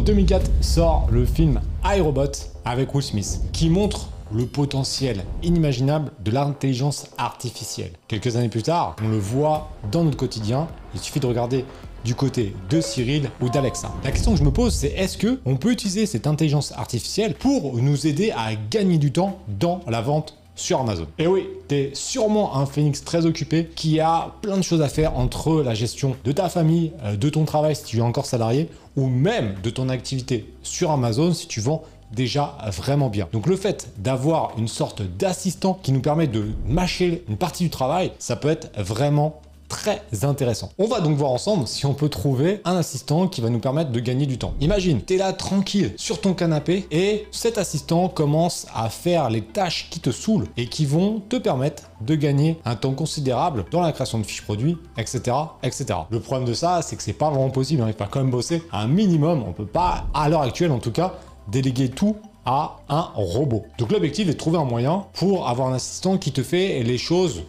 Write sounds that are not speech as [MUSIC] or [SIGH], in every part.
En 2004 sort le film iRobot avec Will Smith, qui montre le potentiel inimaginable de l'intelligence artificielle. Quelques années plus tard, on le voit dans notre quotidien. Il suffit de regarder du côté de Cyril ou d'Alexa. La question que je me pose, c'est est-ce que on peut utiliser cette intelligence artificielle pour nous aider à gagner du temps dans la vente sur Amazon. Et oui, tu es sûrement un phénix très occupé qui a plein de choses à faire entre la gestion de ta famille, euh, de ton travail si tu es encore salarié, ou même de ton activité sur Amazon si tu vends déjà vraiment bien. Donc le fait d'avoir une sorte d'assistant qui nous permet de mâcher une partie du travail, ça peut être vraiment très intéressant. On va donc voir ensemble si on peut trouver un assistant qui va nous permettre de gagner du temps. Imagine, tu es là tranquille sur ton canapé et cet assistant commence à faire les tâches qui te saoulent et qui vont te permettre de gagner un temps considérable dans la création de fiches produits, etc. etc. Le problème de ça, c'est que c'est pas vraiment possible, hein. il faut quand même bosser un minimum, on peut pas, à l'heure actuelle en tout cas, déléguer tout à un robot. Donc l'objectif est de trouver un moyen pour avoir un assistant qui te fait les choses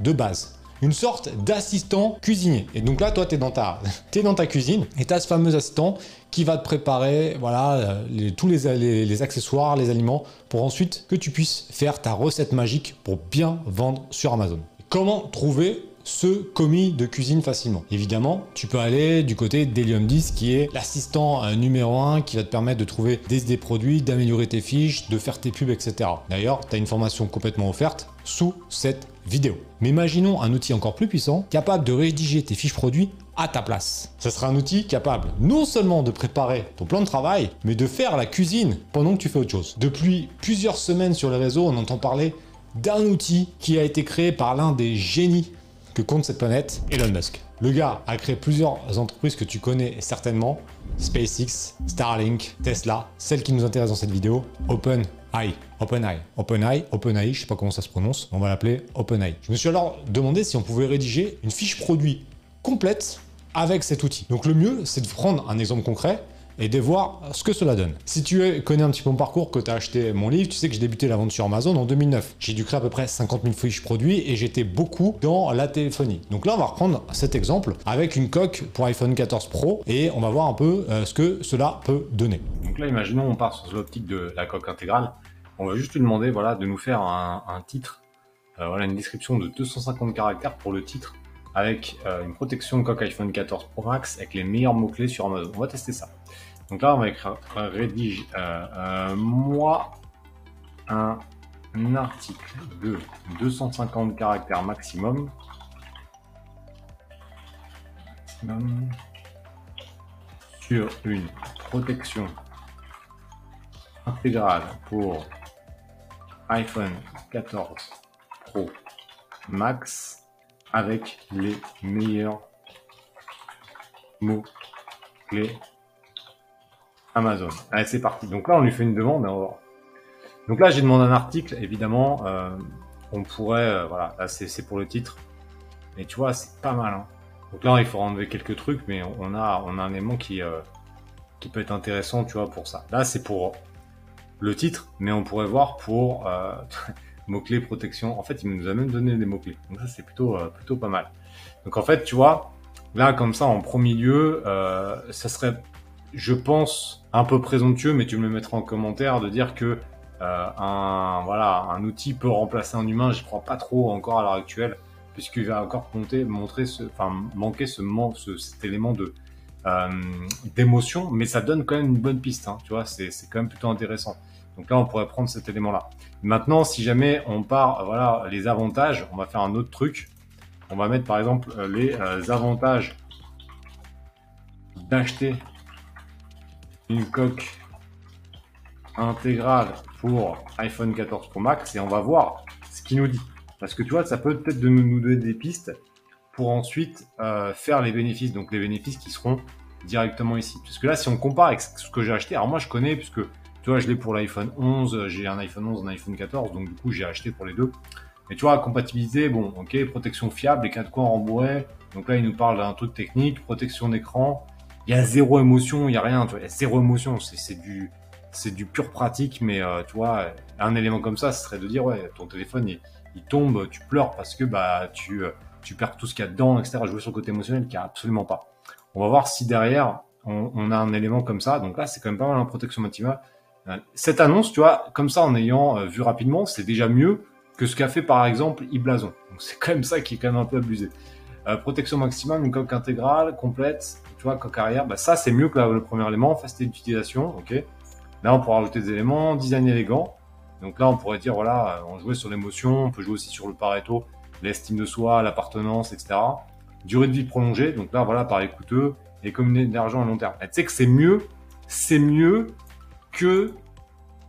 de base. Une sorte d'assistant cuisinier. Et donc là, toi, tu es, dans ta, [LAUGHS] ta cuisine et tu as ce fameux assistant qui va te préparer voilà, euh, tous les, accessoires, les aliments, pour ensuite que tu puisses faire ta recette magique pour bien vendre sur Amazon. Comment trouver ce commis de cuisine facilement? Évidemment, tu peux aller du côté d'Helium 10 qui est l'assistant euh, numéro 1 qui va te permettre de trouver des idées produits, d'améliorer tes fiches, de faire tes pubs, etc. D'ailleurs, tu as une formation complètement offerte sous cette vidéo. Mais imaginons un outil encore plus puissant, capable de rédiger tes fiches produits à ta place. Ce sera un outil capable non seulement de préparer ton plan de travail, mais de faire la cuisine pendant que tu fais autre chose. Depuis plusieurs semaines sur les réseaux, on entend parler d'un outil qui a été créé par l'un des génies compte cette planète, Elon Musk. Le gars a créé plusieurs entreprises que tu connais certainement, SpaceX, Starlink, Tesla, celle qui nous intéresse dans cette vidéo, OpenAI. OpenAI, OpenAI, OpenAI, je sais pas comment ça se prononce, on va l'appeler OpenAI. Je me suis alors demandé si on pouvait rédiger une fiche produit complète avec cet outil. Donc le mieux, c'est de prendre un exemple concret et de voir ce que cela donne. Si tu connais un petit peu mon parcours, que tu as acheté mon livre, tu sais que j'ai débuté la vente sur Amazon en 2009. J'ai dû créer à peu près 50 000 fiches produits et j'étais beaucoup dans la téléphonie. Donc là, on va reprendre cet exemple avec une coque pour iPhone 14 Pro et on va voir un peu euh, ce que cela peut donner. Donc là, imaginons, on part sur l'optique de la coque intégrale. On va juste lui demander voilà, de nous faire un, titre, euh, voilà, une description de 250 caractères pour le titre avec euh, une protection coque iPhone 14 Pro Max avec les meilleurs mots-clés sur Amazon. On va tester ça. Donc là, on va écrire rédige euh, euh, moi un, article de 250 caractères maximum. sur une protection intégrale pour iPhone 14 Pro Max avec les meilleurs mots clés Amazon. Allez, c'est parti. Donc là, on lui fait une demande. Donc là, j'ai demandé un article, évidemment. Euh, on pourrait, euh, voilà, là, c'est pour le titre. Mais tu vois, c'est pas mal. Hein. Donc là, il faut enlever quelques trucs, mais on a, on a un élément qui, euh, qui peut être intéressant, tu vois, pour ça. Là, c'est pour le titre, mais on pourrait voir pour [LAUGHS] mots-clés protection. En fait, il nous a même donné des mots-clés. Donc ça, c'est plutôt, plutôt pas mal. Donc en fait, tu vois, là, comme ça, en premier lieu, ça serait je pense, un peu présomptueux, mais tu me le mettras en commentaire, de dire que euh, un, voilà, un outil peut remplacer un humain. Je crois pas trop encore à l'heure actuelle, puisqu'il va encore compter, montrer ce, manquer ce, ce, cet élément de euh, d'émotion, mais ça donne quand même une bonne piste. Hein, tu vois, c'est quand même plutôt intéressant. Donc là, on pourrait prendre cet élément-là. Maintenant, si jamais on part, voilà, les avantages, on va faire un autre truc. On va mettre par exemple les euh, avantages d'acheter une coque intégrale pour iPhone 14 Pro Max et on va voir ce qu'il nous dit. Parce que tu vois, ça peut peut-être nous donner des pistes pour ensuite euh, faire les bénéfices. Donc les bénéfices qui seront directement ici. Parce que là, si on compare avec ce que j'ai acheté, alors moi je connais puisque tu vois, je l'ai pour l'iPhone 11, j'ai un iPhone 11, un iPhone 14, donc du coup j'ai acheté pour les deux. Mais tu vois, compatibilité, bon, ok, protection fiable, les quatre coins rembourrés. Donc là, il nous parle d'un truc technique, protection d'écran, il y a zéro émotion, il y a rien, tu vois, y a zéro émotion, c'est du c'est du pur pratique, mais euh, tu vois, un élément comme ça, ce serait de dire ouais, ton téléphone il, tombe, tu pleures parce que bah tu euh, tu perds tout ce qu'il y a dedans, etc. Jouer sur le côté émotionnel, qui a absolument pas. On va voir si derrière, on, a un élément comme ça. Donc là, c'est quand même pas mal en protection maximale. Cette annonce, tu vois, comme ça, en ayant vu rapidement, c'est déjà mieux que ce qu'a fait par exemple Iblason. Donc c'est quand même ça qui est quand même un peu abusé. protection maximale, une coque intégrale, complète, tu vois, coque arrière, bah ça c'est mieux que le premier élément, facilité d'utilisation, ok. Là on pourra rajouter des éléments, design élégant. Donc là on pourrait dire voilà, on jouait sur l'émotion, on peut jouer aussi sur le pareto, l'estime de soi, l'appartenance, etc. Durée de vie prolongée, donc là voilà, par coûteux, et communauté d'argent à long terme. Tu sais que c'est mieux, c'est mieux que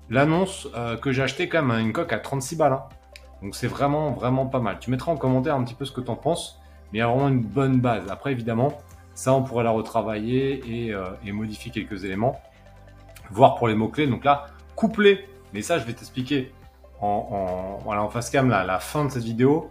l'annonce euh, que j'ai acheté quand même une coque à 36 balles. Hein. Donc c'est vraiment vraiment pas mal. Tu mettras en commentaire un petit peu ce que tu en penses, mais il y a vraiment une bonne base. Après évidemment, ça, on pourrait la retravailler euh, et, modifier quelques éléments, voir pour les mots-clés. Donc là, coupler, mais ça, je vais t'expliquer en, face cam, la fin de cette vidéo,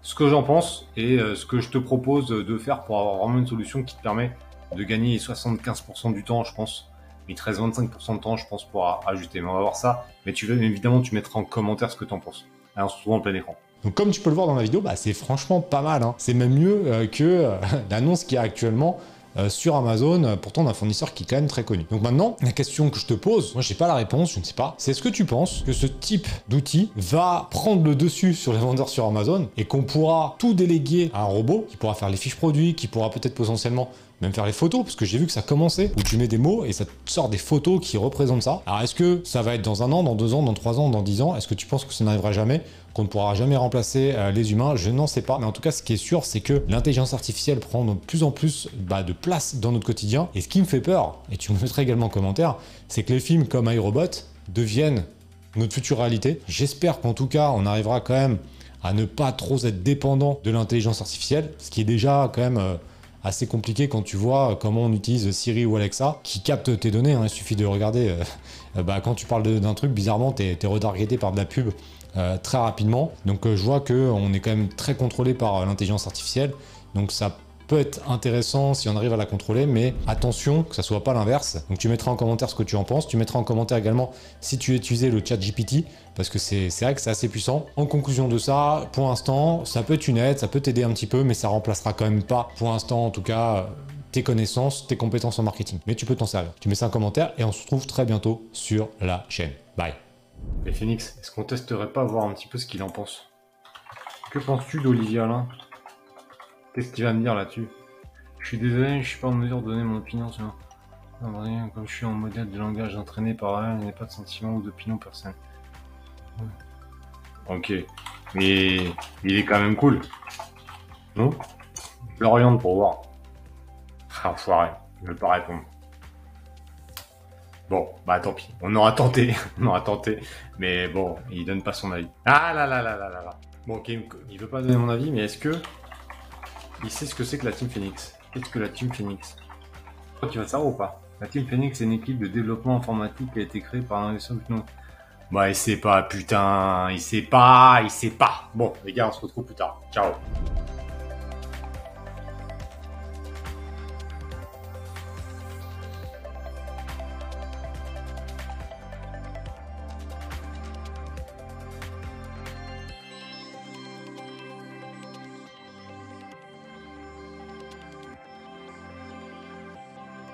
ce que j'en pense et euh, ce que je te propose de faire pour avoir vraiment une solution qui te permet de gagner 75% du temps, je pense. Il te reste 25% de temps, je pense, pour ajouter. Mais on va voir ça. Mais tu veux, évidemment, tu mettras en commentaire ce que tu en penses. Alors, on se retrouve en plein écran. Donc comme tu peux le voir dans la vidéo, bah, c'est franchement pas mal. Hein. C'est même mieux euh, que euh, [LAUGHS] l'annonce qu'il y a actuellement euh, sur Amazon, pourtant d'un fournisseur qui est quand même très connu. Donc maintenant, la question que je te pose, moi j'ai pas la réponse, je ne sais pas, c'est est-ce que tu penses que ce type d'outil va prendre le dessus sur les vendeurs sur Amazon et qu'on pourra tout déléguer à un robot qui pourra faire les fiches produits, qui pourra peut-être potentiellement même faire les photos, parce que j'ai vu que ça commençait, où tu mets des mots et ça te sort des photos qui représentent ça. Alors est-ce que ça va être dans un an, dans deux ans, dans trois ans, dans dix ans? Est-ce que tu penses que ça n'arrivera jamais qu'on ne pourra jamais remplacer euh, les humains, je n'en sais pas. Mais en tout cas, ce qui est sûr, c'est que l'intelligence artificielle prend de plus en plus bah, de place dans notre quotidien. Et ce qui me fait peur, et tu me mettras également en commentaire, c'est que les films comme iRobot deviennent notre future réalité. J'espère qu'en tout cas, on arrivera quand même à ne pas trop être dépendant de l'intelligence artificielle, ce qui est déjà quand même... Euh, assez compliqué quand tu vois comment on utilise Siri ou Alexa qui captent tes données. Hein. Il suffit de regarder. Euh, [LAUGHS] euh, bah, quand tu parles d'un truc, bizarrement, tu es, par de la pub euh, très rapidement. Donc je vois qu'on est quand même très contrôlé par l'intelligence artificielle. Donc ça peut être intéressant si on arrive à la contrôler, mais attention que ça soit pas l'inverse. Donc tu mettras en commentaire ce que tu en penses. Tu mettras en commentaire également si tu utilisais le chat GPT, parce que c'est vrai que c'est assez puissant. En conclusion de ça, pour l'instant, ça peut être une aide, ça peut t'aider un petit peu, mais ça remplacera quand même pas, pour l'instant en tout cas, tes connaissances, tes compétences en marketing. Mais tu peux t'en servir. Tu mets ça en commentaire et on se retrouve très bientôt sur la chaîne. Bye. Et Phoenix, est-ce qu'on testerait pas voir un petit peu ce qu'il en pense? Que penses-tu d'Olivier Alain? Qu'est-ce qu'il va me dire là-dessus? Je suis désolé, je suis pas en mesure de donner mon opinion sur. Comme je suis en modèle de langage entraîné par elle, il n'y a pas de sentiment ou d'opinion personnelle. Ok. Mais il est quand même cool. Non? Je l'oriente pour voir. Ah, foiré. Je vais pas répondre. Bon, bah tant pis. On aura tenté. [LAUGHS] On aura tenté. Mais bon, il donne pas son avis. Ah là là là là là là. Bon, ok, il veut pas donner mon avis, mais est-ce que il sait ce que c'est que la Team Phoenix. Qu'est-ce que la Team Phoenix? Tu vas savoir ou pas? La Team Phoenix est une équipe de développement informatique qui a été créée par un Bah il sait pas, putain, il sait pas, il sait pas. Bon, les gars, on se retrouve plus tard. Ciao